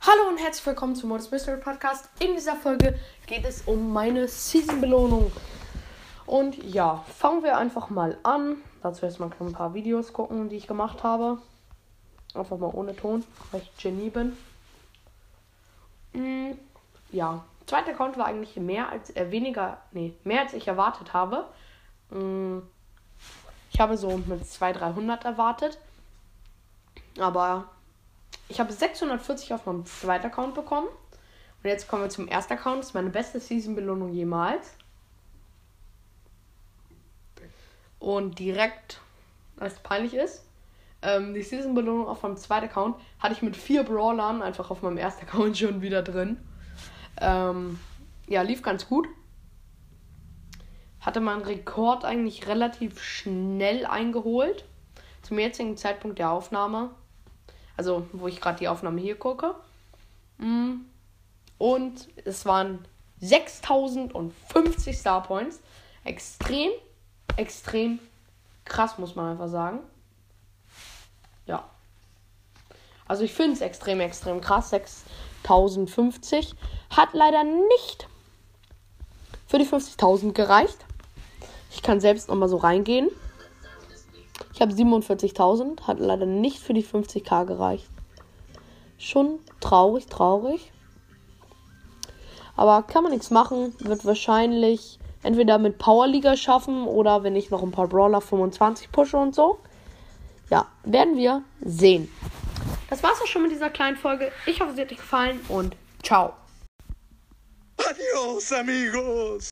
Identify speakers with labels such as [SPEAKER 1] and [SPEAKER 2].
[SPEAKER 1] Hallo und herzlich willkommen zum Modus Mystery Podcast. In dieser Folge geht es um meine Season-Belohnung. Und ja, fangen wir einfach mal an. Dazu erstmal ein paar Videos gucken, die ich gemacht habe. Einfach mal ohne Ton, weil ich Genie bin. Mm, ja, zweiter Account war eigentlich mehr als äh, weniger, nee, mehr als ich erwartet habe. Mm, ich habe so mit 200, 300 erwartet. Aber ich habe 640 auf meinem zweiten Account bekommen. Und jetzt kommen wir zum ersten Account. Das ist meine beste Season-Belohnung jemals. Und direkt, als es peinlich ist, ähm, die Season-Belohnung auf meinem zweiten Account hatte ich mit vier Brawlern einfach auf meinem ersten Account schon wieder drin. Ähm, ja, lief ganz gut. Hatte meinen Rekord eigentlich relativ schnell eingeholt. Zum jetzigen Zeitpunkt der Aufnahme. Also, wo ich gerade die Aufnahme hier gucke. Mm. Und es waren 6050 Star Points. Extrem, extrem krass, muss man einfach sagen. Ja. Also ich finde es extrem, extrem krass. 6050. Hat leider nicht für die 50.000 gereicht. Ich kann selbst nochmal so reingehen. Ich habe 47.000, hat leider nicht für die 50k gereicht. Schon traurig, traurig. Aber kann man nichts machen. Wird wahrscheinlich entweder mit Powerliga schaffen oder wenn ich noch ein paar Brawler 25 pushe und so. Ja, werden wir sehen. Das war's auch schon mit dieser kleinen Folge. Ich hoffe, sie hat euch gefallen und ciao.
[SPEAKER 2] Adios, amigos.